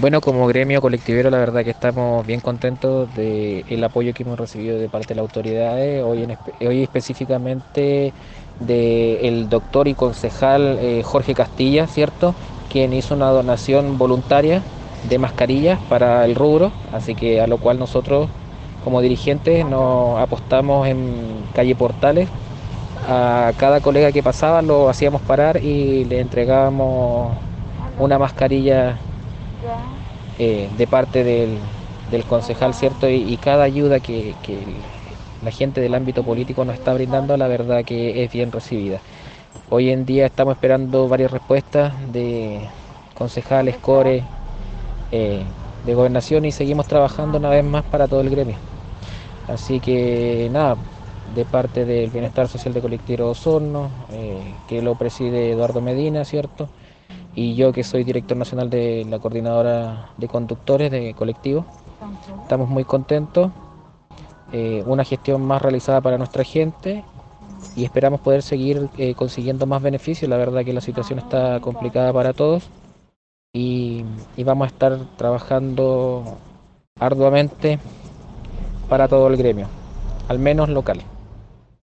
Bueno, como gremio colectivero, la verdad que estamos bien contentos del apoyo que hemos recibido de parte de las autoridades, hoy, hoy específicamente del doctor y concejal eh, Jorge Castilla, ¿cierto? Quien hizo una donación voluntaria de mascarillas para el rubro, así que a lo cual nosotros como dirigentes nos apostamos en calle Portales. A cada colega que pasaba lo hacíamos parar y le entregábamos una mascarilla eh, de parte del, concejal, ¿cierto? Y, cada ayuda que, la gente del ámbito político nos está brindando, la verdad que es bien recibida. Hoy en día estamos esperando varias respuestas de concejales, core, eh, de gobernación y seguimos trabajando una vez más para todo el gremio. Así que nada, de parte del Bienestar Social de Colectivo Osorno, eh, que lo preside Eduardo Medina, ¿cierto? Y yo que soy director nacional de la coordinadora de conductores de colectivo. Estamos muy contentos, eh, una gestión más realizada para nuestra gente y esperamos poder seguir eh, consiguiendo más beneficios. La verdad que la situación está complicada para todos y, y vamos a estar trabajando arduamente para todo el gremio, al menos local.